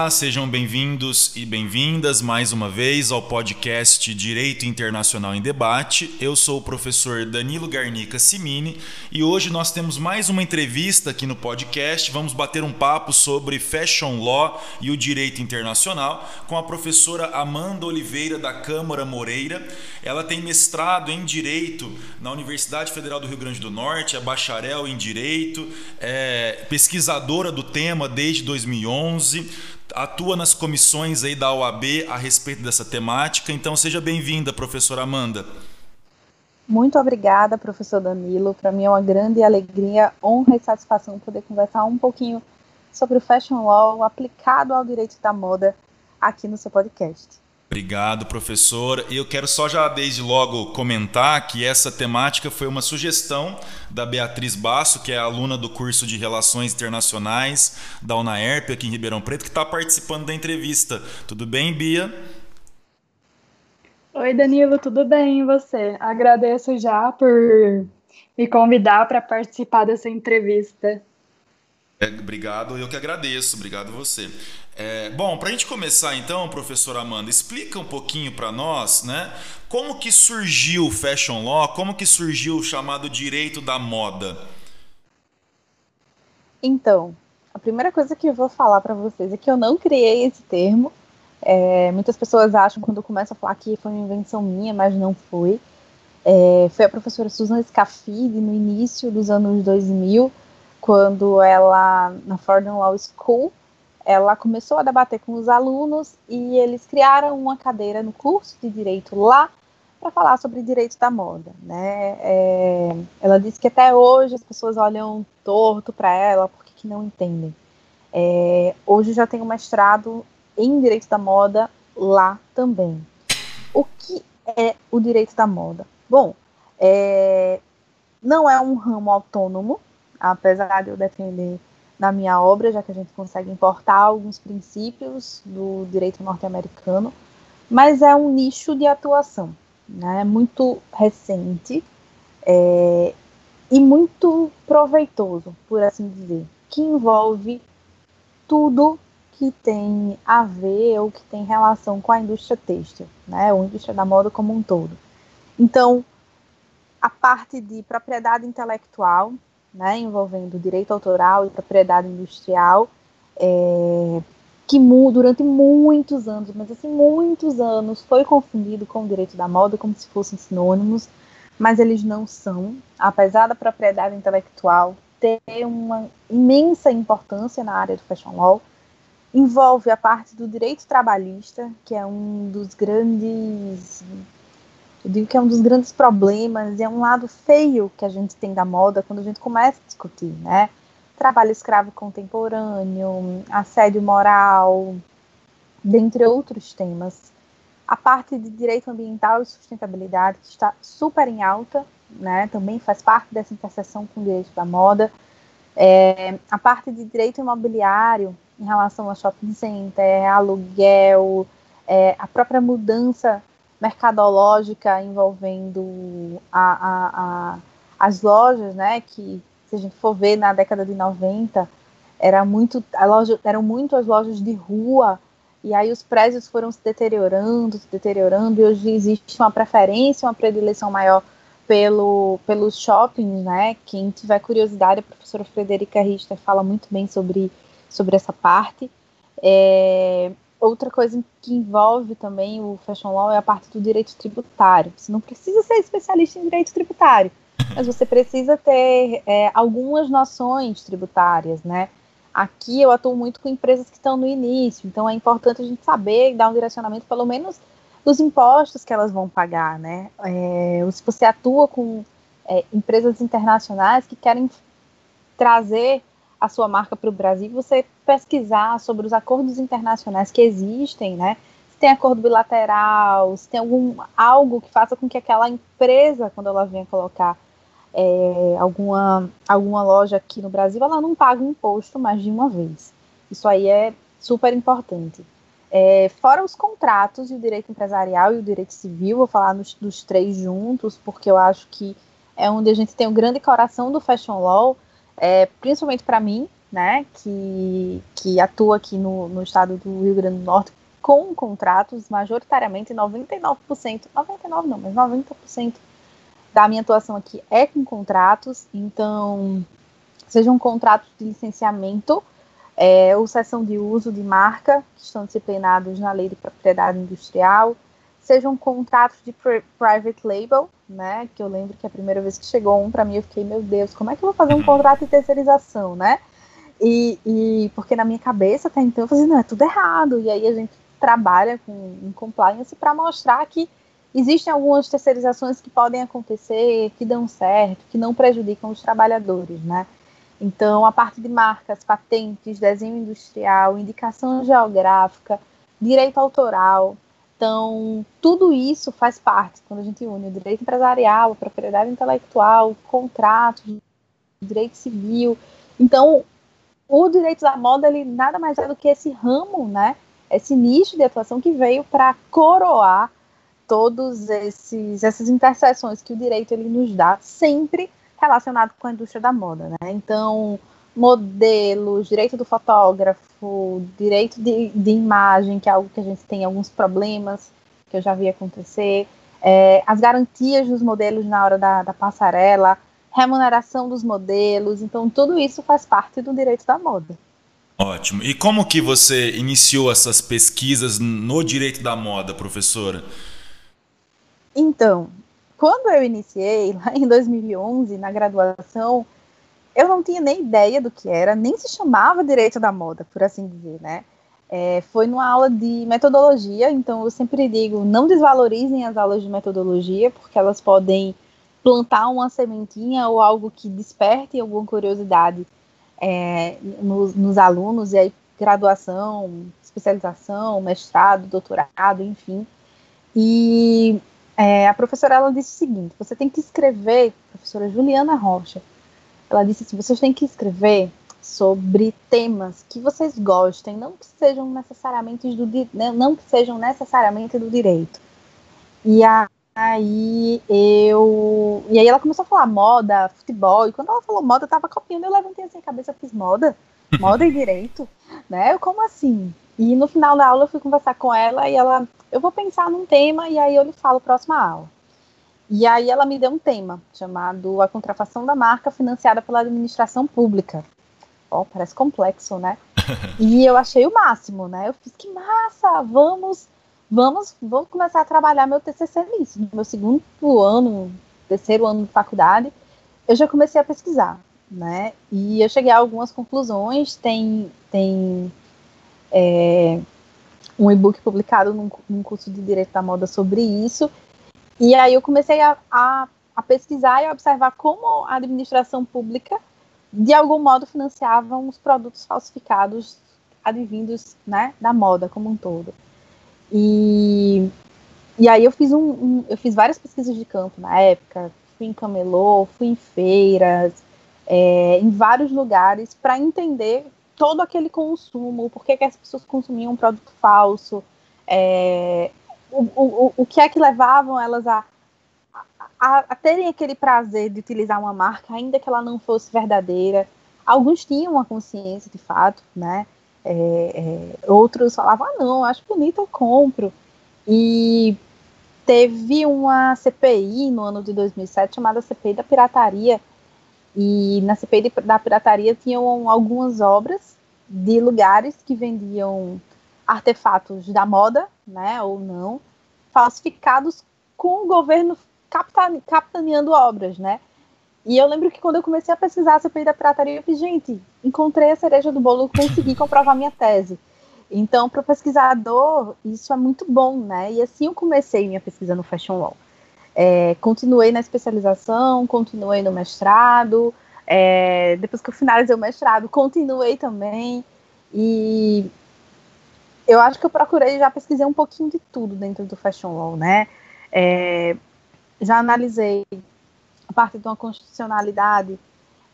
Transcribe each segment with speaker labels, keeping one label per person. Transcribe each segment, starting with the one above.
Speaker 1: Olá, sejam bem-vindos e bem-vindas mais uma vez ao podcast Direito Internacional em Debate. Eu sou o professor Danilo Garnica Simini e hoje nós temos mais uma entrevista aqui no podcast. Vamos bater um papo sobre Fashion Law e o direito internacional com a professora Amanda Oliveira da Câmara Moreira. Ela tem mestrado em Direito na Universidade Federal do Rio Grande do Norte, é bacharel em Direito, é pesquisadora do tema desde 2011 atua nas comissões aí da OAB a respeito dessa temática. Então seja bem-vinda, professora Amanda.
Speaker 2: Muito obrigada, professor Danilo. Para mim é uma grande alegria, honra e satisfação poder conversar um pouquinho sobre o Fashion Law aplicado ao direito da moda aqui no seu podcast.
Speaker 1: Obrigado, professor. Eu quero só já desde logo comentar que essa temática foi uma sugestão da Beatriz Basso, que é aluna do curso de Relações Internacionais da UNAERP aqui em Ribeirão Preto, que está participando da entrevista. Tudo bem, Bia?
Speaker 3: Oi, Danilo, tudo bem e você? Agradeço já por me convidar para participar dessa entrevista.
Speaker 1: É, obrigado, eu que agradeço. Obrigado você. É, bom, para a gente começar então, professora Amanda, explica um pouquinho para nós, né? Como que surgiu o Fashion Law? Como que surgiu o chamado direito da moda?
Speaker 2: Então, a primeira coisa que eu vou falar para vocês é que eu não criei esse termo. É, muitas pessoas acham quando eu começo a falar que foi uma invenção minha, mas não foi. É, foi a professora Susan Scafidi no início dos anos 2000, quando ela, na Fordham Law School, ela começou a debater com os alunos e eles criaram uma cadeira no curso de direito lá para falar sobre direito da moda, né? É, ela disse que até hoje as pessoas olham torto para ela porque que não entendem. É, hoje já tem um mestrado em direito da moda lá também. O que é o direito da moda? Bom, é, não é um ramo autônomo, apesar de eu defender na minha obra, já que a gente consegue importar alguns princípios do direito norte-americano, mas é um nicho de atuação, né, muito recente é, e muito proveitoso, por assim dizer, que envolve tudo que tem a ver ou que tem relação com a indústria têxtil, né, ou indústria da moda como um todo. Então, a parte de propriedade intelectual, né, envolvendo direito autoral e propriedade industrial, é, que durante muitos anos, mas assim, muitos anos, foi confundido com o direito da moda como se fossem sinônimos, mas eles não são, apesar da propriedade intelectual ter uma imensa importância na área do fashion law, envolve a parte do direito trabalhista, que é um dos grandes eu digo que é um dos grandes problemas e é um lado feio que a gente tem da moda quando a gente começa a discutir, né? Trabalho escravo contemporâneo, assédio moral, dentre outros temas. A parte de direito ambiental e sustentabilidade, que está super em alta, né? Também faz parte dessa interseção com o direito da moda. É, a parte de direito imobiliário em relação ao shopping center, aluguel, é, a própria mudança mercadológica envolvendo a, a, a, as lojas, né? Que se a gente for ver na década de 90, era muito, a loja, eram muito as lojas de rua, e aí os prédios foram se deteriorando, se deteriorando, e hoje existe uma preferência, uma predileção maior pelo, pelos shoppings, né? Quem tiver curiosidade, a professora Frederica Richter fala muito bem sobre, sobre essa parte. É, outra coisa que envolve também o fashion law é a parte do direito tributário. Você não precisa ser especialista em direito tributário, mas você precisa ter é, algumas noções tributárias, né? Aqui eu atuo muito com empresas que estão no início, então é importante a gente saber dar um direcionamento, pelo menos, dos impostos que elas vão pagar, né? É, se você atua com é, empresas internacionais que querem trazer a sua marca para o Brasil, você pesquisar sobre os acordos internacionais que existem, né? Se tem acordo bilateral, se tem algum algo que faça com que aquela empresa, quando ela venha colocar é, alguma, alguma loja aqui no Brasil, ela não paga imposto mais de uma vez. Isso aí é super importante. É, fora os contratos e o direito empresarial e o direito civil, vou falar nos, dos três juntos, porque eu acho que é onde a gente tem o grande coração do fashion law, é, principalmente para mim, né, que, que atua aqui no, no estado do Rio Grande do Norte com contratos, majoritariamente 99%, 99% não, mas 90% da minha atuação aqui é com contratos, então, sejam contratos de licenciamento é, ou sessão de uso de marca, que estão disciplinados na lei de propriedade industrial, sejam contratos de private label, né, que eu lembro que a primeira vez que chegou um para mim eu fiquei, meu Deus, como é que eu vou fazer um uhum. contrato de terceirização, né? E, e porque na minha cabeça até então eu falei, não, é tudo errado, e aí a gente trabalha com em compliance para mostrar que existem algumas terceirizações que podem acontecer, que dão certo, que não prejudicam os trabalhadores, né? Então, a parte de marcas, patentes, desenho industrial, indicação geográfica, direito autoral. Então, tudo isso faz parte quando a gente une o direito empresarial, a propriedade intelectual, contratos, direito civil. Então, o direito da moda, ele nada mais é do que esse ramo, né? Esse nicho de atuação que veio para coroar todos esses essas interseções que o direito ele nos dá sempre relacionado com a indústria da moda, né? Então, modelos, direito do fotógrafo, direito de, de imagem, que é algo que a gente tem alguns problemas que eu já vi acontecer, é, as garantias dos modelos na hora da, da passarela, remuneração dos modelos, então tudo isso faz parte do direito da moda.
Speaker 1: Ótimo. E como que você iniciou essas pesquisas no direito da moda, professora?
Speaker 2: Então, quando eu iniciei, lá em 2011, na graduação, eu não tinha nem ideia do que era, nem se chamava direito da moda, por assim dizer, né? É, foi numa aula de metodologia, então eu sempre digo, não desvalorizem as aulas de metodologia, porque elas podem plantar uma sementinha ou algo que desperte alguma curiosidade é, nos, nos alunos, e aí graduação, especialização, mestrado, doutorado, enfim. E é, a professora ela disse o seguinte: você tem que escrever, professora Juliana Rocha, ela disse assim: vocês têm que escrever sobre temas que vocês gostem, não que sejam necessariamente do né, não que sejam necessariamente do direito. E aí eu e aí ela começou a falar moda, futebol, e quando ela falou moda, eu tava copiando, eu levantei assim a cabeça, fiz moda, moda e direito, né? Eu, como assim? E no final da aula eu fui conversar com ela e ela eu vou pensar num tema e aí eu lhe falo próxima aula. E aí ela me deu um tema chamado A Contrafação da Marca Financiada pela Administração Pública. Ó, oh, parece complexo, né? e eu achei o máximo, né? Eu fiz que massa, vamos, vamos, vou começar a trabalhar meu TCC nisso. No meu segundo ano, terceiro ano de faculdade, eu já comecei a pesquisar, né? E eu cheguei a algumas conclusões. Tem, tem é, um e-book publicado num, num, curso de Direito da Moda sobre isso. E aí eu comecei a, a, a, pesquisar e observar como a administração pública, de algum modo, financiava os produtos falsificados advindos né, da moda como um todo. E, e aí eu fiz, um, um, eu fiz várias pesquisas de campo na época, fui em camelô, fui em feiras, é, em vários lugares, para entender todo aquele consumo, por que, que as pessoas consumiam um produto falso, é, o, o, o que é que levavam elas a, a, a, terem aquele prazer de utilizar uma marca, ainda que ela não fosse verdadeira. Alguns tinham uma consciência de fato, né? É, é, outros falavam, ah, não, acho bonito, eu compro. E teve uma CPI no ano de 2007 chamada CPI da pirataria, e na CPI da pirataria tinham algumas obras de lugares que vendiam artefatos da moda, né, ou não, falsificados com o governo capitaneando obras, né? E eu lembro que quando eu comecei a pesquisar CPI da pirataria, eu fiz, gente, encontrei a cereja do bolo, consegui comprovar minha tese. Então, para o pesquisador, isso é muito bom, né? E assim eu comecei minha pesquisa no Fashion Law. É, continuei na especialização, continuei no mestrado, é, depois que eu finalizei o mestrado, continuei também. E eu acho que eu procurei, já pesquisei um pouquinho de tudo dentro do Fashion Law, né? É, já analisei a parte de uma constitucionalidade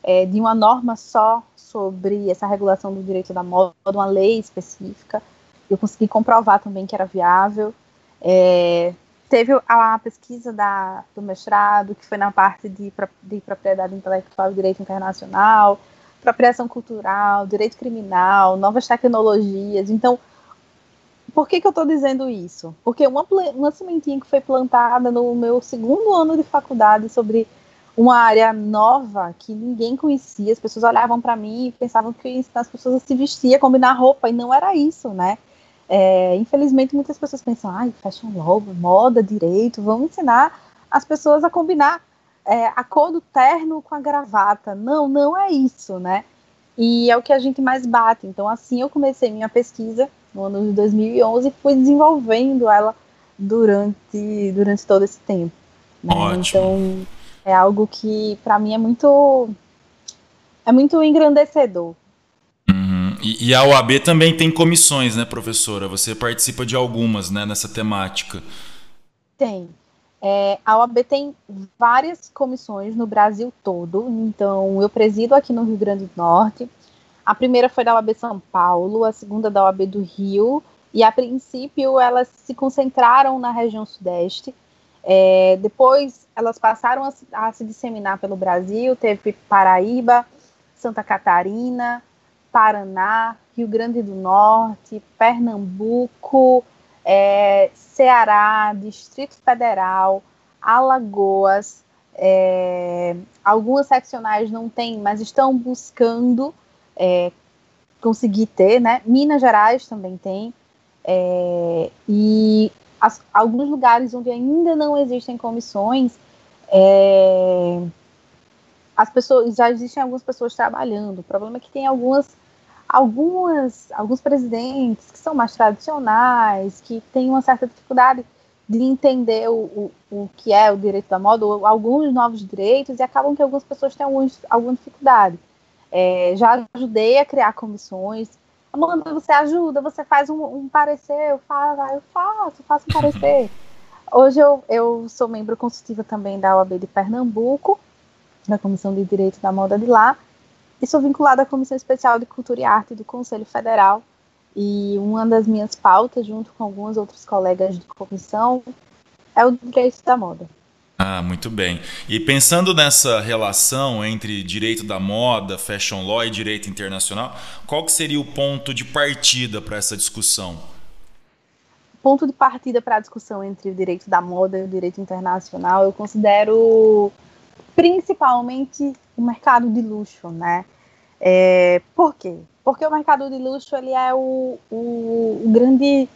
Speaker 2: é, de uma norma só sobre essa regulação do direito da moda, uma lei específica. Eu consegui comprovar também que era viável. É, Teve a pesquisa da, do mestrado, que foi na parte de, de propriedade intelectual e direito internacional. apropriação cultural, direito criminal, novas tecnologias. Então, por que, que eu estou dizendo isso? Porque uma, uma sementinha que foi plantada no meu segundo ano de faculdade sobre uma área nova que ninguém conhecia, as pessoas olhavam para mim e pensavam que ensinar as pessoas a se vestir, a combinar roupa, e não era isso, né? É, infelizmente, muitas pessoas pensam, ai, fashion law, moda, direito, vamos ensinar as pessoas a combinar é, a cor do terno com a gravata. Não, não é isso, né? E é o que a gente mais bate. Então, assim, eu comecei minha pesquisa no ano de 2011 e fui desenvolvendo ela durante, durante todo esse tempo. Né? Então, é algo que, para mim, é muito, é muito engrandecedor.
Speaker 1: Uhum. E, e, a OAB também tem comissões, né, professora? Você participa de algumas, né, nessa temática.
Speaker 2: Tem. É, a OAB tem várias comissões no Brasil todo, então eu presido aqui no Rio Grande do Norte. A primeira foi da OAB São Paulo, a segunda da OAB do Rio, e a princípio elas se concentraram na região Sudeste. É, depois elas passaram a, a se disseminar pelo Brasil, teve Paraíba, Santa Catarina, Paraná, Rio Grande do Norte, Pernambuco, é, Ceará, Distrito Federal, Alagoas, é, algumas seccionais não têm, mas estão buscando é, conseguir ter, né? Minas Gerais também tem, é, e as, alguns lugares onde ainda não existem comissões, é, as pessoas já existem algumas pessoas trabalhando. O problema é que tem algumas algumas, alguns presidentes que são mais tradicionais, que têm uma certa dificuldade de entender o, o, o que é o direito da moda, ou alguns novos direitos, e acabam que algumas pessoas têm alguns, alguma dificuldade. É, já ajudei a criar comissões. Amanda, você ajuda, você faz um, um parecer, eu faço, eu faço, faço um parecer. Hoje eu, eu sou membro consultiva também da OAB de Pernambuco, da Comissão de Direito da Moda de lá, e sou vinculada à Comissão Especial de Cultura e Arte do Conselho Federal. E uma das minhas pautas, junto com algumas outras colegas de comissão, é o direito da moda.
Speaker 1: Ah, muito bem. E pensando nessa relação entre direito da moda, fashion law e direito internacional, qual que seria o ponto de partida para essa discussão?
Speaker 2: Ponto de partida para a discussão entre o direito da moda e o direito internacional, eu considero principalmente o mercado de luxo, né? É, por quê? Porque o mercado de luxo ele é o, o, o grande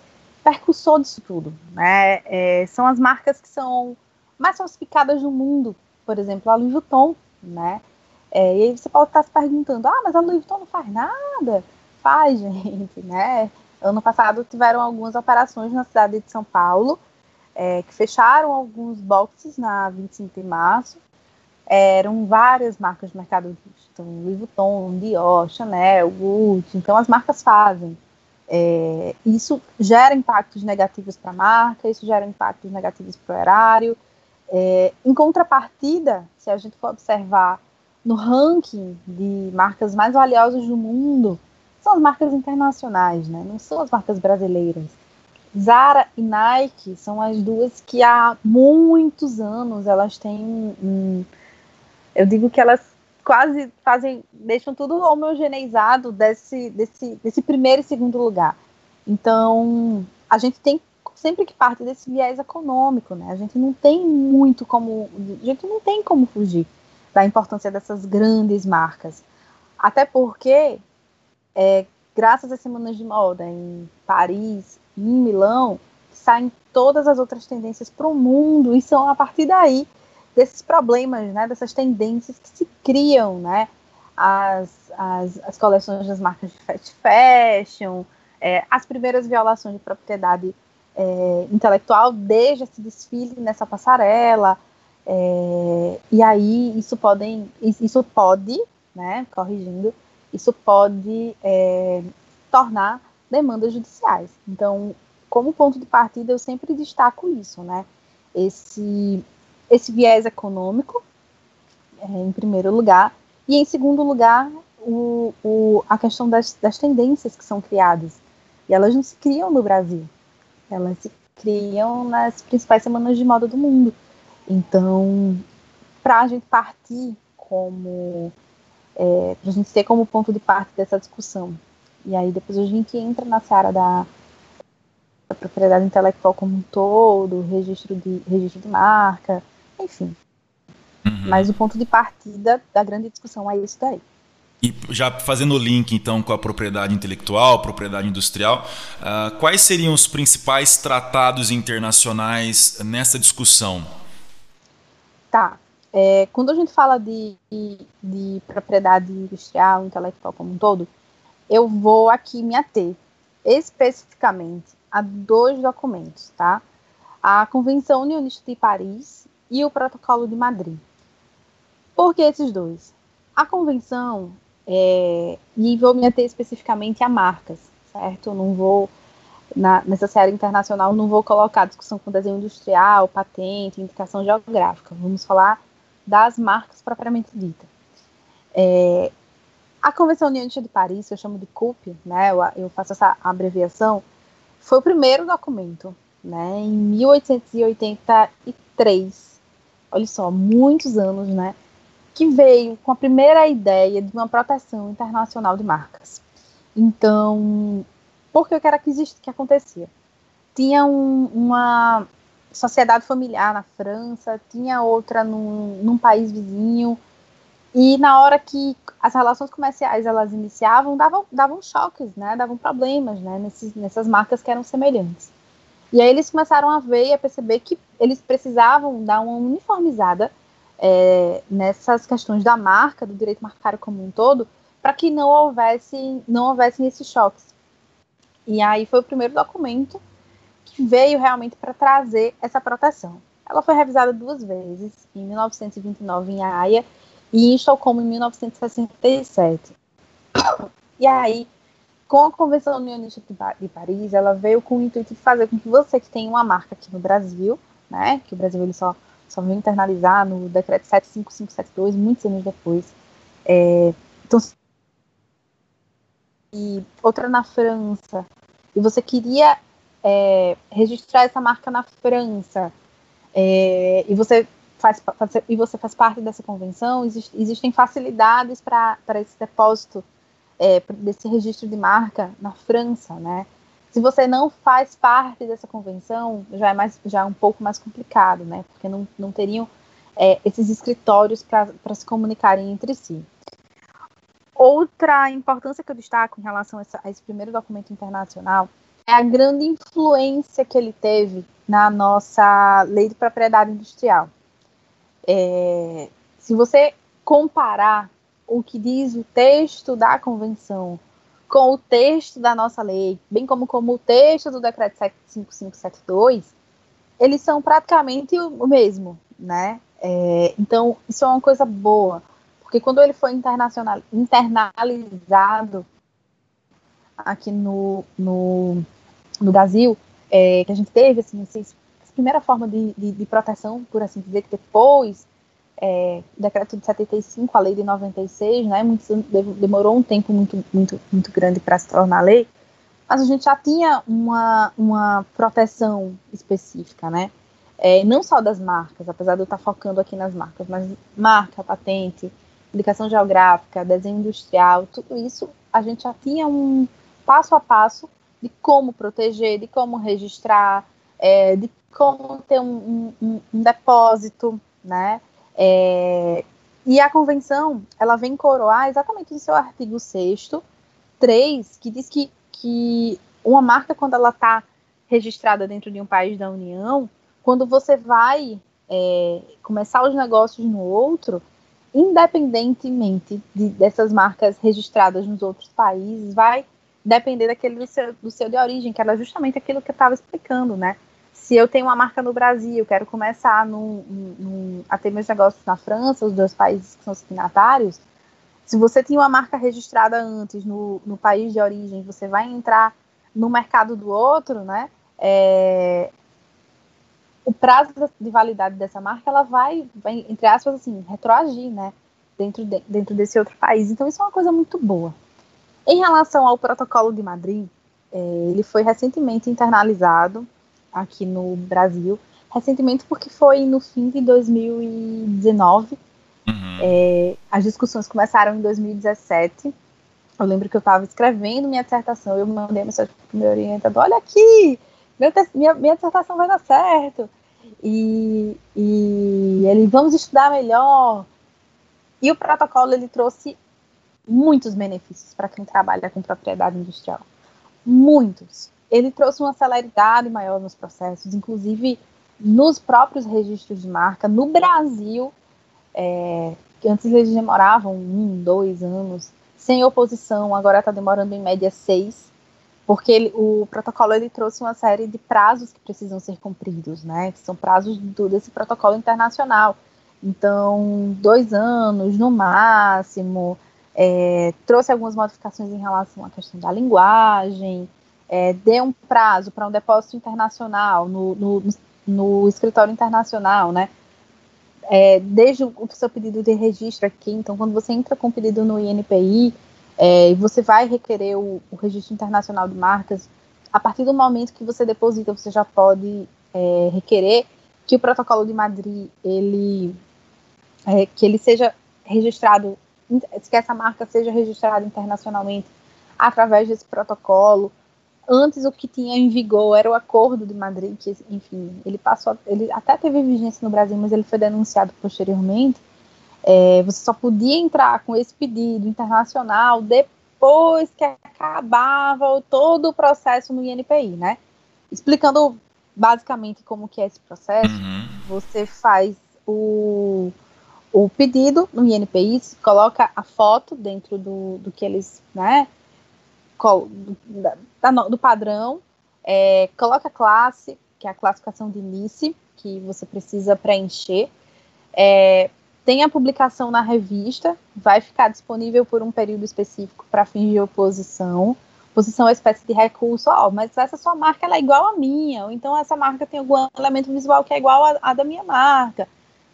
Speaker 2: percussor disso tudo, né? É, são as marcas que são mais falsificadas do mundo, por exemplo, a Louis Vuitton, né? É, e aí você pode estar se perguntando, ah, mas a Louis Vuitton não faz nada? Faz, gente, né? Ano passado tiveram algumas operações na cidade de São Paulo, é, que fecharam alguns boxes na 25 de março, eram várias marcas de mercado então, Louis Vuitton, Dior, Chanel, Gucci, então as marcas fazem. É, isso gera impactos negativos para a marca, isso gera impactos negativos para o erário. É, em contrapartida, se a gente for observar no ranking de marcas mais valiosas do mundo, são as marcas internacionais, né? não são as marcas brasileiras. Zara e Nike são as duas que há muitos anos elas têm um, eu digo que elas quase fazem, deixam tudo homogeneizado desse, desse, desse primeiro e segundo lugar. Então, a gente tem sempre que parte desse viés econômico, né? A gente não tem muito como, a gente não tem como fugir da importância dessas grandes marcas. Até porque, é, graças às semanas de moda em Paris e em Milão, saem todas as outras tendências para o mundo e são a partir daí desses problemas, né, dessas tendências que se criam, né, as, as, as coleções das marcas de fast fashion, é, as primeiras violações de propriedade é, intelectual desde esse desfile nessa passarela, é, e aí isso podem, isso pode, né, corrigindo, isso pode é, tornar demandas judiciais. Então, como ponto de partida, eu sempre destaco isso, né? Esse esse viés econômico, é, em primeiro lugar, e em segundo lugar, o, o, a questão das, das tendências que são criadas. E elas não se criam no Brasil, elas se criam nas principais semanas de moda do mundo. Então, para a gente partir como é, para a gente ter como ponto de parte dessa discussão. E aí depois a gente entra na seara da, da propriedade intelectual como um todo, registro de, registro de marca, enfim. Uhum. Mas o ponto de partida da grande discussão é isso daí.
Speaker 1: E já fazendo o link então com a propriedade intelectual, propriedade industrial, uh, quais seriam os principais tratados internacionais nessa discussão?
Speaker 2: Tá. É, quando a gente fala de, de, de, propriedade industrial, intelectual como um todo, eu vou aqui me ater especificamente a dois documentos, tá? A Convenção Unionista de Paris e o Protocolo de Madrid. Por que esses dois? A convenção é, e vou me ater especificamente a marcas, certo? Não vou, na, nessa série internacional, não vou colocar discussão com desenho industrial, patente, indicação geográfica. Vamos falar das marcas propriamente dita. É, a Convenção Unionista de Paris, que eu chamo de CUP, né, eu, eu faço essa abreviação, foi o primeiro documento, né, em 1883. Olha só, muitos anos, né, que veio com a primeira ideia de uma proteção internacional de marcas. Então, por que era que existia, que acontecia? Tinha um, uma sociedade familiar na França, tinha outra num, num, país vizinho, e na hora que as relações comerciais elas iniciavam, davam, davam choques, né, davam problemas, né, nesses, nessas marcas que eram semelhantes. E aí eles começaram a ver e a perceber que eles precisavam dar uma uniformizada é, nessas questões da marca, do direito marcário como um todo, para que não houvesse, não houvessem esses choques. E aí foi o primeiro documento que veio realmente para trazer essa proteção. Ela foi revisada duas vezes, em 1929 em Haia e em Estocolmo em 1967. E aí, com a Convenção Unionista de Paris, ela veio com o intuito de fazer com que você que tem uma marca aqui no Brasil, né, que o Brasil ele só só veio internalizar no decreto 75572, muitos anos depois. É, então, e outra na França, e você queria é, registrar essa marca na França, é, e você faz, faz, e você faz parte dessa convenção, exist, existem facilidades para esse depósito é, desse registro de marca na França, né? Se você não faz parte dessa convenção, já é, mais, já é um pouco mais complicado, né? Porque não, não teriam é, esses escritórios para se comunicarem entre si. Outra importância que eu destaco em relação a, essa, a esse primeiro documento internacional é a grande influência que ele teve na nossa lei de propriedade industrial. É, se você comparar o que diz o texto da convenção com o texto da nossa lei, bem como, como o texto do decreto 75572, eles são praticamente o mesmo, né? É, então, isso é uma coisa boa, porque quando ele foi internacional, internalizado aqui no, no, no Brasil, é, que a gente teve, assim, essa primeira forma de, de, de proteção, por assim dizer, que depois é, decreto de 75, a lei de 96, né, muito, demorou um tempo muito, muito, muito grande para se tornar lei, mas a gente já tinha uma, uma proteção específica, né, é, não só das marcas, apesar de eu estar focando aqui nas marcas, mas marca, patente, indicação geográfica, desenho industrial, tudo isso a gente já tinha um passo a passo de como proteger, de como registrar, é, de como ter um, um, um depósito, né, é, e a convenção, ela vem coroar exatamente no seu artigo 6 3, que diz que, que uma marca, quando ela está registrada dentro de um país da União, quando você vai é, começar os negócios no outro, independentemente de, dessas marcas registradas nos outros países, vai depender daquele do seu, do seu de origem, que era justamente aquilo que eu estava explicando, né? Se eu tenho uma marca no Brasil, quero começar num, num, a ter meus negócios na França, os dois países que são signatários, se você tinha uma marca registrada antes no, no país de origem, você vai entrar no mercado do outro, né? É, o prazo de validade dessa marca, ela vai, vai, entre aspas, assim, retroagir, né? Dentro, de, dentro desse outro país. Então, isso é uma coisa muito boa. Em relação ao protocolo de Madrid, é, ele foi recentemente internalizado aqui no Brasil, recentemente porque foi no fim de 2019 Uhum. É, as discussões começaram em 2017. Eu lembro que eu estava escrevendo minha dissertação, eu mandei mensagem para o meu orientador, olha aqui, minha, minha dissertação vai dar certo. E, e ele, vamos estudar melhor. E o protocolo, ele trouxe muitos benefícios para quem trabalha com propriedade industrial. Muitos. Ele trouxe uma celeridade maior nos processos, inclusive nos próprios registros de marca. No Brasil, é, que antes eles demoravam um, dois anos, sem oposição, agora está demorando em média seis, porque ele, o protocolo ele trouxe uma série de prazos que precisam ser cumpridos, né? Que são prazos do, desse protocolo internacional. Então, dois anos no máximo. É, trouxe algumas modificações em relação à questão da linguagem, é, deu um prazo para um depósito internacional no, no, no escritório internacional, né? É, desde o seu pedido de registro aqui, então quando você entra com o pedido no INPI, é, você vai requerer o, o, registro internacional de marcas, a partir do momento que você deposita, você já pode é, requerer que o protocolo de Madrid, ele, é, que ele seja registrado, que essa marca seja registrada internacionalmente através desse protocolo, Antes o que tinha em vigor era o Acordo de Madrid, que, enfim, ele passou, ele até teve vigência no Brasil, mas ele foi denunciado posteriormente. É, você só podia entrar com esse pedido internacional depois que acabava todo o processo no INPI, né? Explicando basicamente como que é esse processo, uhum. você faz o, o pedido no INPI, coloca a foto dentro do, do que eles, né, do, padrão, é, coloca a classe, que é a classificação de início, que você precisa preencher. É, tem a publicação na revista, vai ficar disponível por um período específico para fins de oposição. Oposição é uma espécie de recurso, ó, mas essa sua marca é igual à minha, ou então essa marca tem algum elemento visual que é igual à da minha marca.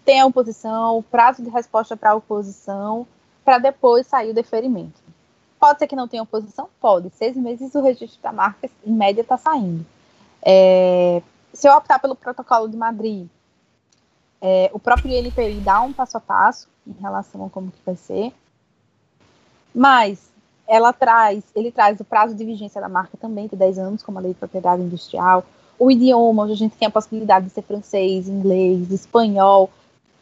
Speaker 2: Tem a oposição, prazo de resposta para a oposição, para depois sair o deferimento. Pode ser que não tenha oposição? Pode. Seis meses o registro da marca, em média, está saindo. É, se eu optar pelo protocolo de Madrid, é, o próprio INPI dá um passo a passo em relação a como que vai ser, mas ela traz, ele traz o prazo de vigência da marca também de 10 anos, como a lei de propriedade industrial, o idioma, onde a gente tem a possibilidade de ser francês, inglês, espanhol,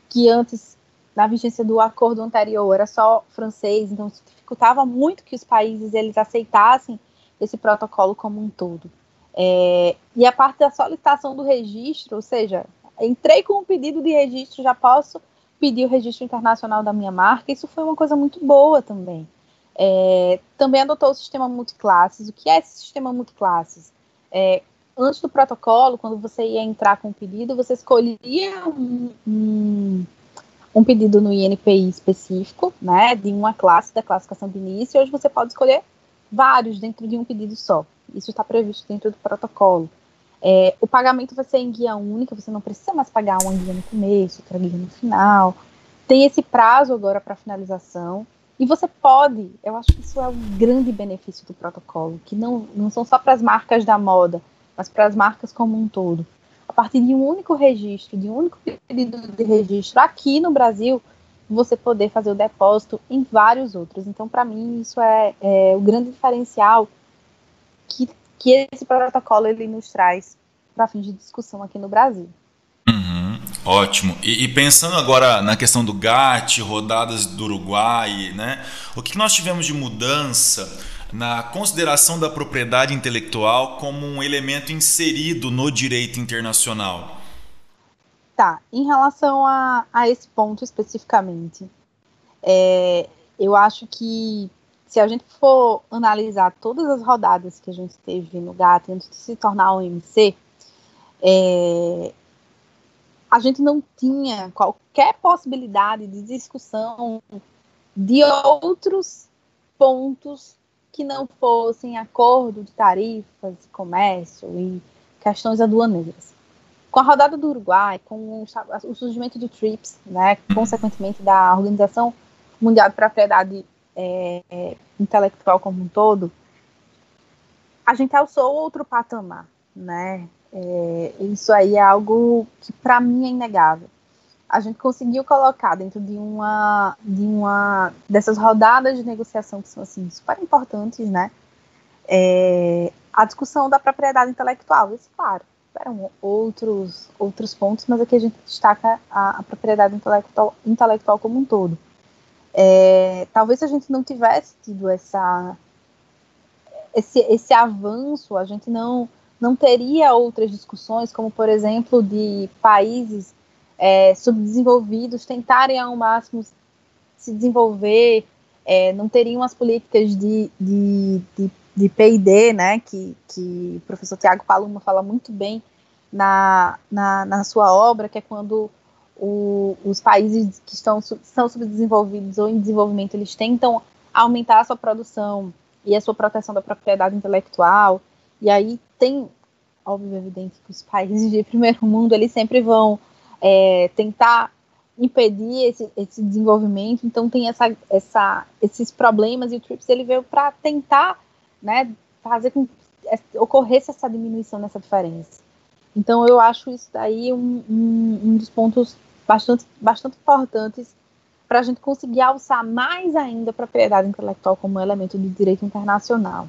Speaker 2: que antes, na vigência do acordo anterior, era só francês, então dificultava muito que os países eles aceitassem esse protocolo como um todo. É, e a parte da solicitação do registro, ou seja, entrei com um pedido de registro, já posso pedir o registro internacional da minha marca, isso foi uma coisa muito boa também. É, também adotou o sistema multiclasses. O que é esse sistema multiclasses? É, antes do protocolo, quando você ia entrar com o pedido, você escolhia um, um, um pedido no INPI específico, né, de uma classe da classificação de início, hoje você pode escolher vários dentro de um pedido só. Isso está previsto dentro do protocolo. É, o pagamento vai ser em guia única, você não precisa mais pagar uma guia no começo, outra guia no final. Tem esse prazo agora para finalização. E você pode, eu acho que isso é um grande benefício do protocolo, que não, não são só para as marcas da moda, mas para as marcas como um todo a partir de um único registro, de um único pedido de registro aqui no Brasil, você poder fazer o depósito em vários outros. Então, para mim, isso é, é, o grande diferencial que, que esse protocolo ele nos traz para fins de discussão aqui no Brasil.
Speaker 1: Uhum, ótimo. E, e, pensando agora na questão do GATT, rodadas do Uruguai, né? O que nós tivemos de mudança na consideração da propriedade intelectual como um elemento inserido no direito internacional?
Speaker 2: Tá, em relação a, a esse ponto especificamente, é, eu acho que se a gente for analisar todas as rodadas que a gente teve no GAT antes de se tornar OMC, é, a gente não tinha qualquer possibilidade de discussão de outros pontos que não fossem acordo de tarifas, comércio e questões aduaneiras. Com a rodada do Uruguai, com o surgimento do TRIPS, né, consequentemente da Organização Mundial de Propriedade é, é, Intelectual como um todo, a gente alçou outro patamar, né? É, isso aí é algo que para mim é inegável. A gente conseguiu colocar dentro de uma, de uma dessas rodadas de negociação que são assim super importantes, né? É, a discussão da propriedade intelectual. Isso, claro, eram outros outros pontos, mas aqui a gente destaca a, a propriedade intelectual, intelectual como um todo. É, talvez a gente não tivesse tido essa esse, esse avanço, a gente não não teria outras discussões, como por exemplo de países é, subdesenvolvidos tentarem ao máximo se desenvolver, é, não teriam as políticas de, de, de, de P&D, né, que, que o professor Tiago Paluma fala muito bem na, na, na sua obra, que é quando o, os países que estão são subdesenvolvidos ou em desenvolvimento, eles tentam aumentar a sua produção e a sua proteção da propriedade intelectual, e aí tem, óbvio, evidente que os países de primeiro mundo, eles sempre vão é, tentar impedir esse, esse, desenvolvimento. Então tem essa, essa, esses problemas e o TRIPS ele veio para tentar, né, fazer com que ocorresse essa diminuição nessa diferença. Então eu acho isso daí um, um, um dos pontos bastante, bastante importantes para a gente conseguir alçar mais ainda a propriedade intelectual como elemento do direito internacional.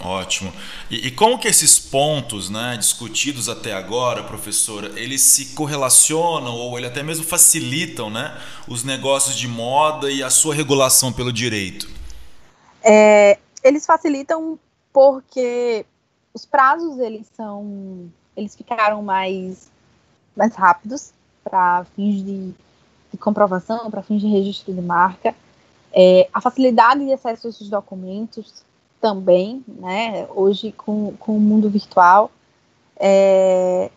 Speaker 1: Ótimo. E, e, como que esses pontos, né, discutidos até agora, professora, eles se correlacionam ou ele até mesmo facilitam, né, os negócios de moda e a sua regulação pelo direito?
Speaker 2: É, eles facilitam porque os prazos eles são, eles ficaram mais mais rápidos para fins de, de comprovação, para fins de registro de marca. É, a facilidade de acesso a esses documentos também, né? Hoje com, com o mundo virtual, é,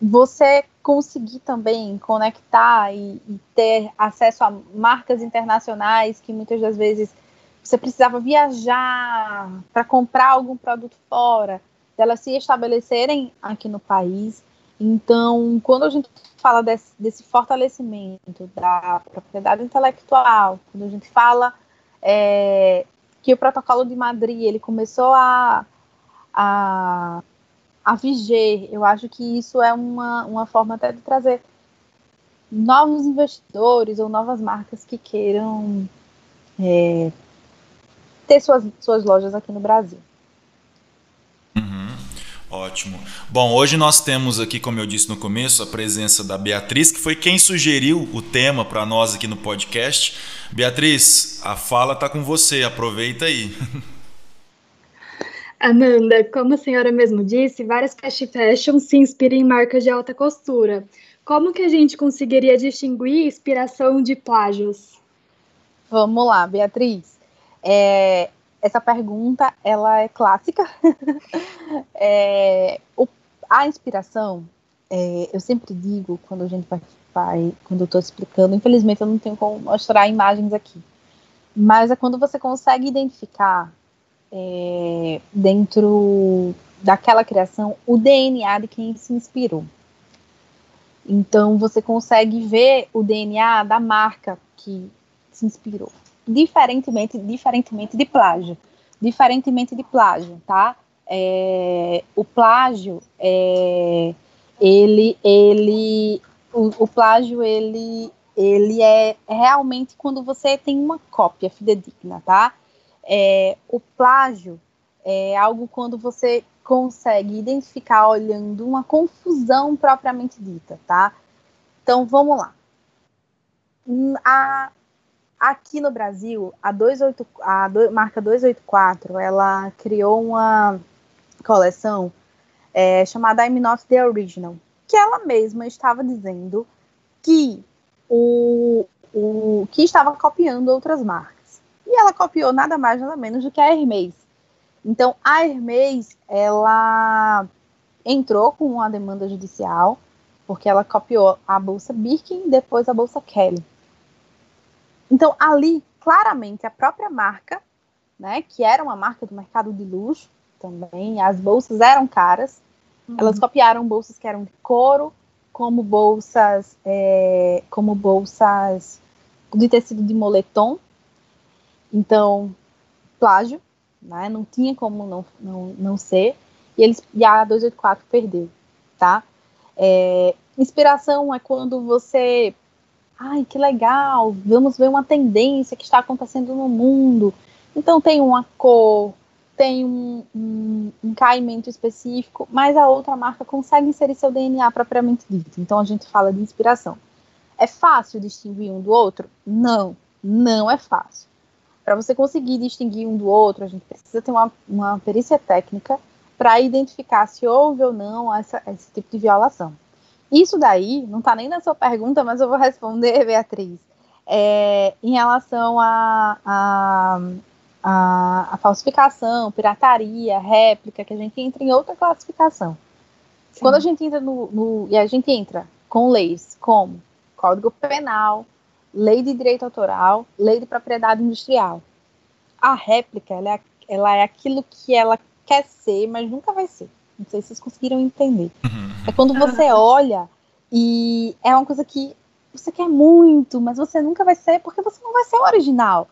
Speaker 2: você conseguir também conectar e, e, ter acesso a marcas internacionais que muitas das vezes você precisava viajar para comprar algum produto fora, delas se estabelecerem aqui no país. Então, quando a gente fala desse, desse fortalecimento da propriedade intelectual, quando a gente fala é, que o protocolo de Madrid ele começou a, a, a viger. Eu acho que isso é uma, uma forma até de trazer novos investidores ou novas marcas que queiram é, ter suas, suas lojas aqui no Brasil.
Speaker 1: Ótimo. Bom, hoje nós temos aqui, como eu disse no começo, a presença da Beatriz, que foi quem sugeriu o tema para nós aqui no podcast. Beatriz, a fala está com você, aproveita aí.
Speaker 3: Amanda, como a senhora mesmo disse, várias fast fashion se inspiram em marcas de alta costura. Como que a gente conseguiria distinguir inspiração de plágios?
Speaker 2: Vamos lá, Beatriz. É, essa pergunta ela é clássica. é, o, a inspiração, é, eu sempre digo quando a gente vai, vai quando eu estou explicando, infelizmente eu não tenho como mostrar imagens aqui, mas é quando você consegue identificar é, dentro daquela criação o DNA de quem se inspirou. Então você consegue ver o DNA da marca que se inspirou diferentemente, diferentemente de plágio. Diferentemente de plágio, tá? É, o plágio, é, ele, ele, o, o, plágio, ele, ele é realmente quando você tem uma cópia fidedigna, tá? É, o plágio é algo quando você consegue identificar olhando uma confusão propriamente dita, tá? Então, vamos lá. A, Aqui no Brasil, a, 28, a do, marca 284, ela criou uma coleção é, chamada I'm Not The Original, que ela mesma estava dizendo que o, o que estava copiando outras marcas. E ela copiou nada mais, nada menos do que a Hermes. Então, a Hermes, ela entrou com uma demanda judicial, porque ela copiou a bolsa Birkin e depois a bolsa Kelly. Então, ali, claramente, a própria marca, né, que era uma marca do mercado de luxo também, as bolsas eram caras, uhum. elas copiaram bolsas que eram de couro, como bolsas, é, como bolsas de tecido de moletom. Então, plágio, né, não tinha como não, não, não ser, e, eles, e a 284 perdeu, tá? É, Inspiração é quando você, ai, que legal, vamos ver uma tendência que está acontecendo no mundo. Então tem uma cor, tem um, um, um, caimento específico, mas a outra marca consegue inserir seu DNA propriamente dito. Então a gente fala de inspiração. É fácil distinguir um do outro? Não, não é fácil. Para você conseguir distinguir um do outro, a gente precisa ter uma, uma perícia técnica para identificar se houve ou não essa, esse tipo de violação. Isso daí não está nem na sua pergunta, mas eu vou responder, Beatriz. É, em relação a, a, a, a, falsificação, pirataria, réplica, que a gente entra em outra classificação. Sim. Quando a gente entra no, no, E a gente entra com leis como Código Penal, Lei de Direito Autoral, Lei de Propriedade Industrial. A réplica, ela é, ela é aquilo que ela quer ser, mas nunca vai ser. Não sei se vocês conseguiram entender. Uhum. É quando você olha e é uma coisa que você quer muito, mas você nunca vai ser, porque você não vai ser o original.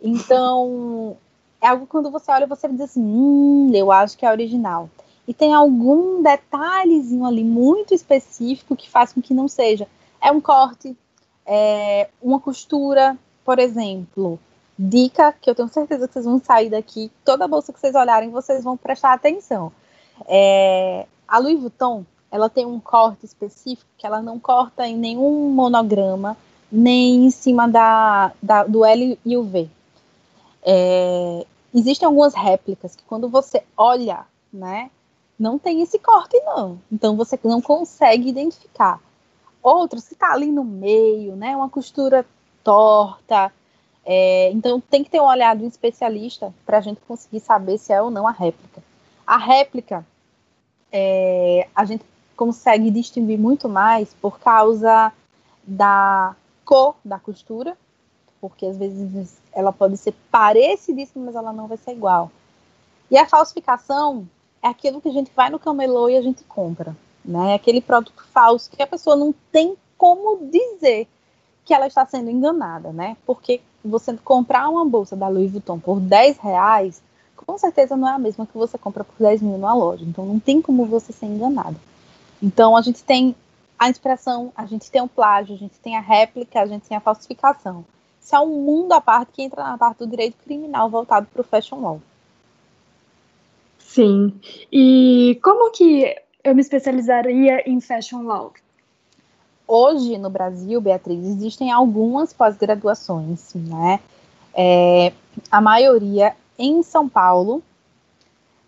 Speaker 2: Então, é algo quando você olha você diz assim, hum, eu acho que é original. E tem algum detalhezinho ali muito específico que faz com que não seja. É um corte, é uma costura, por exemplo. Dica que eu tenho certeza que vocês vão sair daqui, toda bolsa que vocês olharem, vocês vão prestar atenção. É, a Louis Vuitton, ela tem um corte específico que ela não corta em nenhum monograma, nem em cima da, da do L e o V. É, existem algumas réplicas que quando você olha, né, não tem esse corte não. Então você não consegue identificar. Outros que está ali no meio, né, uma costura torta, é, então tem que ter um olhar do especialista para a gente conseguir saber se é ou não a réplica. A réplica é, a gente consegue distinguir muito mais por causa da cor da costura, porque às vezes ela pode ser parecidíssima, mas ela não vai ser igual. E a falsificação é aquilo que a gente vai no camelô e a gente compra, né? É aquele produto falso que a pessoa não tem como dizer que ela está sendo enganada, né? Porque você comprar uma bolsa da Louis Vuitton por 10 reais, com certeza não é a mesma que você compra por 10 mil numa loja. Então não tem como você ser enganado. Então a gente tem a inspiração, a gente tem o plágio, a gente tem a réplica, a gente tem a falsificação. Isso é um mundo à parte que entra na parte do direito criminal voltado para o fashion law.
Speaker 3: Sim. E como que eu me especializaria em fashion law?
Speaker 2: hoje no Brasil, Beatriz, existem algumas pós-graduações, né? É, a maioria em São Paulo,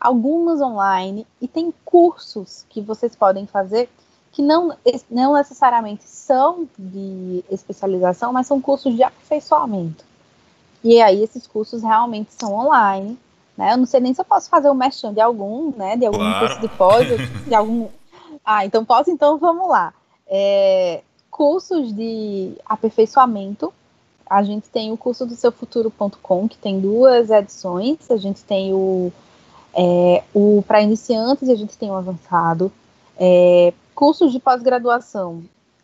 Speaker 2: algumas online, e tem cursos que vocês podem fazer que não, não necessariamente são de especialização, mas são cursos de aperfeiçoamento. E aí esses cursos realmente são online, né? Eu não sei nem se eu posso fazer o merchan de algum, né? De algum claro. curso de pós, de algum. Ah, então posso, então vamos lá. É, cursos de aperfeiçoamento. A gente tem o curso do seufuturo.com, que tem duas edições. A gente tem o, é, o para iniciantes e a gente tem o avançado. É, cursos de pós-graduação.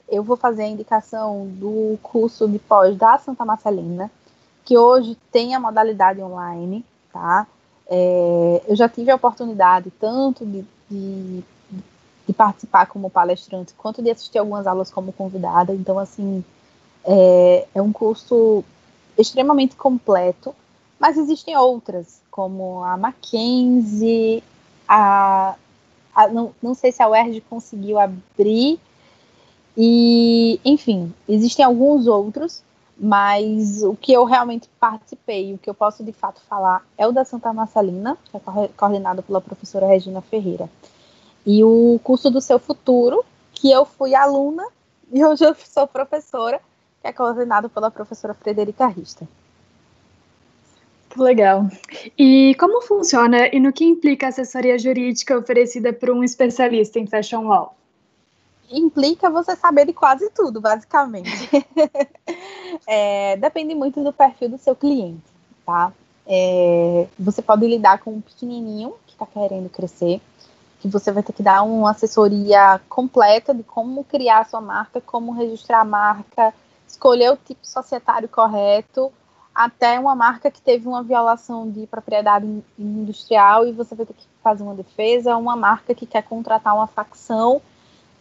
Speaker 2: Eu vou fazer a indicação do curso de pós da Santa Marcelina, que hoje tem a modalidade online, tá? É, eu já tive a oportunidade tanto de, de de participar como palestrante, quanto de assistir algumas aulas como convidada. Então, assim, é, é um curso extremamente completo, mas existem outras, como a Mackenzie, a, a não, não sei se a UERJ conseguiu abrir, e, enfim, existem alguns outros, mas o que eu realmente participei, o que eu posso de fato falar é o da Santa Marcelina, que é coordenado pela professora Regina Ferreira. E o curso do seu futuro, que eu fui aluna e hoje eu sou professora, que é coordenado pela professora Frederica Rista.
Speaker 3: Que legal. E como funciona e no que implica a assessoria jurídica oferecida por um especialista em fashion law?
Speaker 2: Implica você saber de quase tudo, basicamente. é, depende muito do perfil do seu cliente, tá? É, você pode lidar com um pequenininho que está querendo crescer, que você vai ter que dar uma assessoria completa de como criar a sua marca, como registrar a marca, escolher o tipo societário correto, até uma marca que teve uma violação de propriedade industrial e você vai ter que fazer uma defesa, uma marca que quer contratar uma facção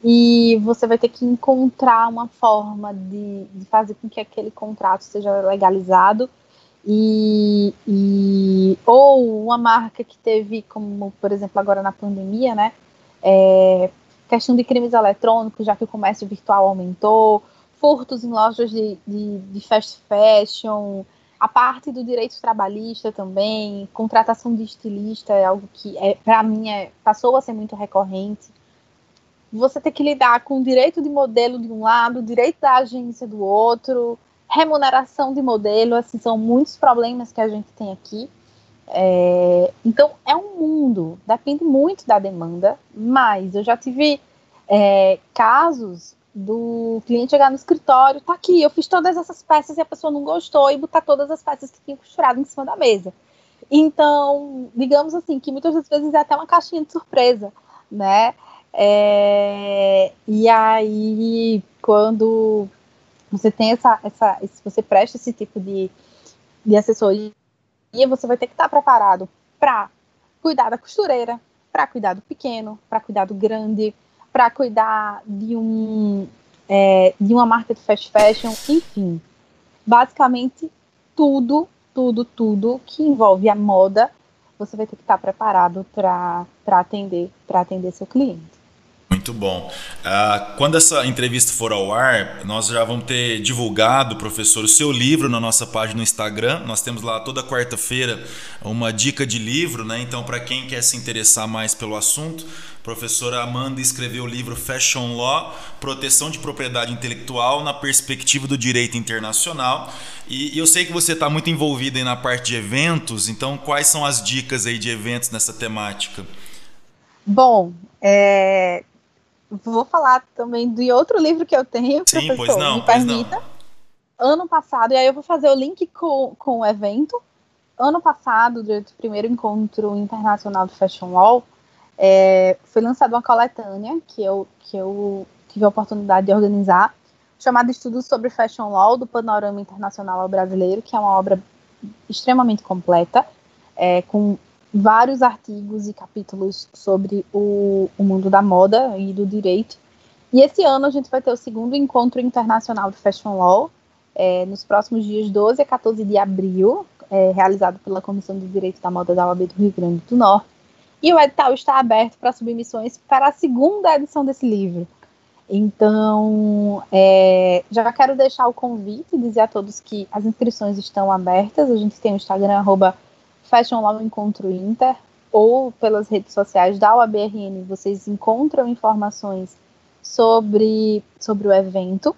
Speaker 2: e você vai ter que encontrar uma forma de, de fazer com que aquele contrato seja legalizado e, e, ou uma marca que teve, como por exemplo agora na pandemia, né, é, questão de crimes eletrônicos, já que o comércio virtual aumentou, furtos em lojas de, de, de fast fashion, a parte do direito trabalhista também, contratação de estilista é algo que é, para mim é, passou a ser muito recorrente você tem que lidar com o direito de modelo de um lado, direito da agência do outro, remuneração de modelo, assim, são muitos problemas que a gente tem aqui. É, então, é um mundo, depende muito da demanda, mas eu já tive é, casos do cliente chegar no escritório, tá aqui, eu fiz todas essas peças e a pessoa não gostou e botar todas as peças que tinha costurado em cima da mesa. Então, digamos assim, que muitas vezes é até uma caixinha de surpresa, né? É, e aí, quando você tem essa, essa, se você presta esse tipo de, de assessoria, você vai ter que estar preparado para cuidar da costureira, para cuidar do pequeno, para cuidar do grande, para cuidar de um é, de uma marca de fast fashion, enfim, basicamente tudo, tudo, tudo que envolve a moda, você vai ter que estar preparado para atender, para atender seu cliente.
Speaker 1: Muito bom. Uh, quando essa entrevista for ao ar, nós já vamos ter divulgado, professor, o seu livro na nossa página no Instagram. Nós temos lá toda quarta-feira uma dica de livro, né? Então, para quem quer se interessar mais pelo assunto, professora Amanda escreveu o livro Fashion Law, Proteção de Propriedade Intelectual na Perspectiva do Direito Internacional. E, e eu sei que você está muito envolvida na parte de eventos, então quais são as dicas aí de eventos nessa temática?
Speaker 2: Bom, é, vou falar também de outro livro que eu tenho,
Speaker 1: Sim, professor, pois não,
Speaker 2: me permita. Não. Ano passado, e aí eu vou fazer o link com, com o evento. Ano passado, durante o primeiro encontro internacional do Fashion Wall, é, foi lançada uma coletânea que eu, que eu tive a oportunidade de organizar, chamada Estudos sobre Fashion Law do Panorama Internacional Brasileiro, que é uma obra extremamente completa, é, com vários artigos e capítulos sobre o, o mundo da moda e do direito. E esse ano a gente vai ter o segundo encontro internacional de Fashion Law, é, nos próximos dias 12 a 14 de abril, é, realizado pela Comissão de Direito da Moda da OAB do Rio Grande do Norte. E o edital está aberto para submissões para a segunda edição desse livro. Então, é, já quero deixar o convite e dizer a todos que as inscrições estão abertas. A gente tem o Instagram, arroba ou pelas redes sociais da UABRN, vocês encontram informações sobre, sobre o evento.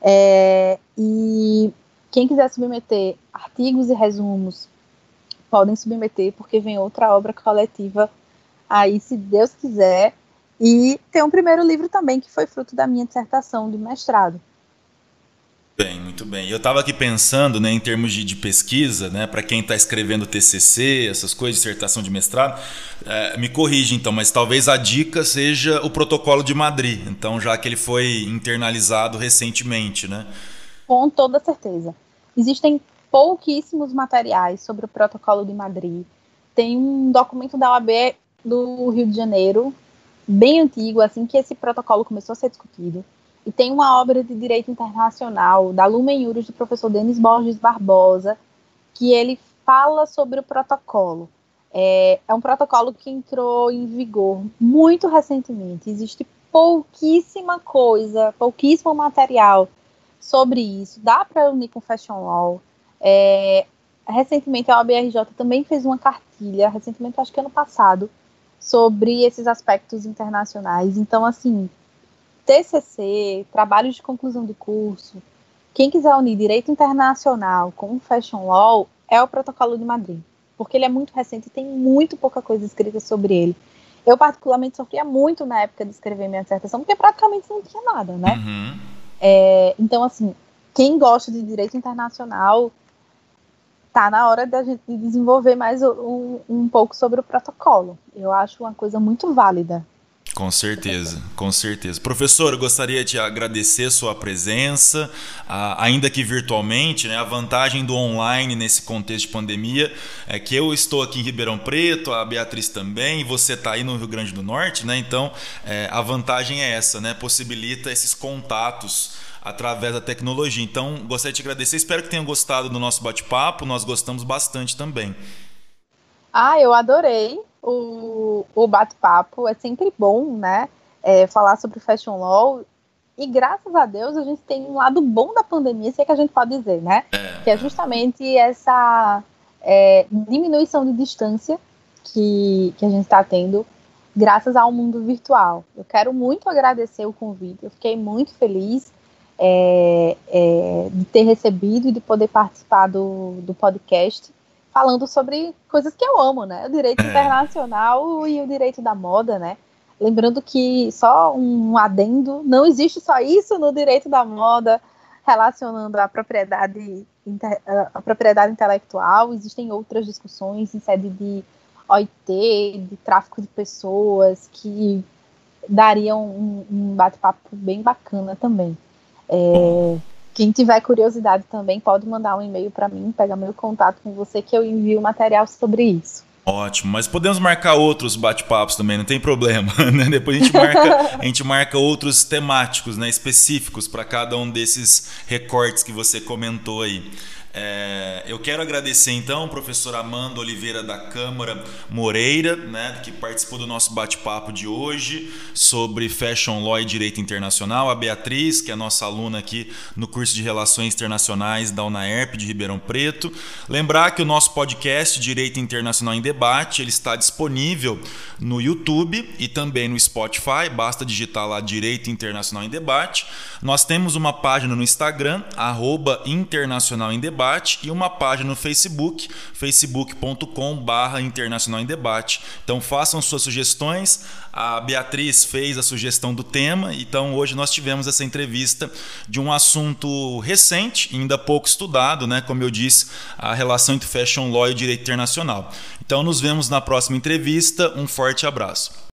Speaker 2: É, e quem quiser submeter artigos e resumos, podem submeter, porque vem outra obra coletiva aí, se Deus quiser. E tem um primeiro livro também, que foi fruto da minha dissertação de mestrado.
Speaker 1: Bem, muito bem. Eu estava aqui pensando, né, em termos de, de pesquisa, né, para quem está escrevendo TCC, essas coisas, dissertação de mestrado, é, me corrige então, mas talvez a dica seja o protocolo de Madrid. Então, já que ele foi internalizado recentemente, né?
Speaker 2: Com toda certeza. Existem pouquíssimos materiais sobre o protocolo de Madrid. Tem um documento da OAB do Rio de Janeiro, bem antigo, assim que esse protocolo começou a ser discutido e tem uma obra de direito internacional da Lumen Iuris do professor Denis Borges Barbosa, que ele fala sobre o protocolo. É, é um protocolo que entrou em vigor muito recentemente. Existe pouquíssima coisa, pouquíssimo material sobre isso. Dá para unir com Fashion Law. É, recentemente a OBRJ também fez uma cartilha, recentemente acho que ano passado, sobre esses aspectos internacionais. Então, assim, TCC, trabalho de conclusão de curso, quem quiser unir direito internacional com fashion law é o protocolo de Madrid, porque ele é muito recente e tem muito pouca coisa escrita sobre ele. Eu particularmente sofria muito na época de escrever minha dissertação, porque praticamente não tinha nada, né? Uhum. É, então, assim, quem gosta de direito internacional tá na hora da gente desenvolver mais um, um pouco sobre o protocolo. Eu acho uma coisa muito válida
Speaker 1: Com certeza, com certeza. Professor, gostaria de agradecer sua presença, ainda que virtualmente, né? A vantagem do online nesse contexto de pandemia é que eu estou aqui em Ribeirão Preto, a Beatriz também, você está aí no Rio Grande do Norte, né? Então, é, a vantagem é essa, né? Possibilita esses contatos através da tecnologia. Então, gostaria de te agradecer. Espero que tenham gostado do nosso bate-papo. Nós gostamos bastante também.
Speaker 2: Ah, eu adorei o, o bate-papo. É sempre bom, né? É, falar sobre Fashion Law. E graças a Deus a gente tem um lado bom da pandemia, se é que a gente pode dizer, né? É. Que é justamente essa é, diminuição de distância que, que a gente está tendo graças ao mundo virtual. Eu quero muito agradecer o convite, eu fiquei muito feliz é, é, de ter recebido e de poder participar do, do podcast falando sobre coisas que eu amo, né? O direito é. internacional e o direito da moda, né? Lembrando que só um adendo, não existe só isso no direito da moda relacionando a propriedade, a propriedade intelectual, existem outras discussões em sede de OIT, de tráfico de pessoas, que dariam um, um bate-papo bem bacana também. É, quem tiver curiosidade também pode mandar um e-mail para mim, pegar meu contato com você que eu envio material sobre isso.
Speaker 1: Ótimo, mas podemos marcar outros bate-papos também, não tem problema. Né? Depois a gente marca, a gente marca outros temáticos, né, específicos para cada um desses recortes que você comentou aí. É, eu quero agradecer então professor Amando Oliveira da Câmara Moreira, né, que participou do nosso bate-papo de hoje sobre Fashion Law e Direito Internacional, a Beatriz, que é nossa aluna aqui no curso de Relações Internacionais da UNAERP de Ribeirão Preto. Lembrar que o nosso podcast Direito Internacional em Debate ele está disponível no YouTube e também no Spotify, basta digitar lá Direito Internacional em Debate. Nós temos uma página no Instagram, Internacional em Debate Debate e uma página no Facebook, facebook.com/barra Internacional em Debate. Então façam suas sugestões. A Beatriz fez a sugestão do tema, então hoje nós tivemos essa entrevista de um assunto recente, ainda pouco estudado, né? Como eu disse, a relação entre fashion law e direito internacional. Então nos vemos na próxima entrevista. Um forte abraço.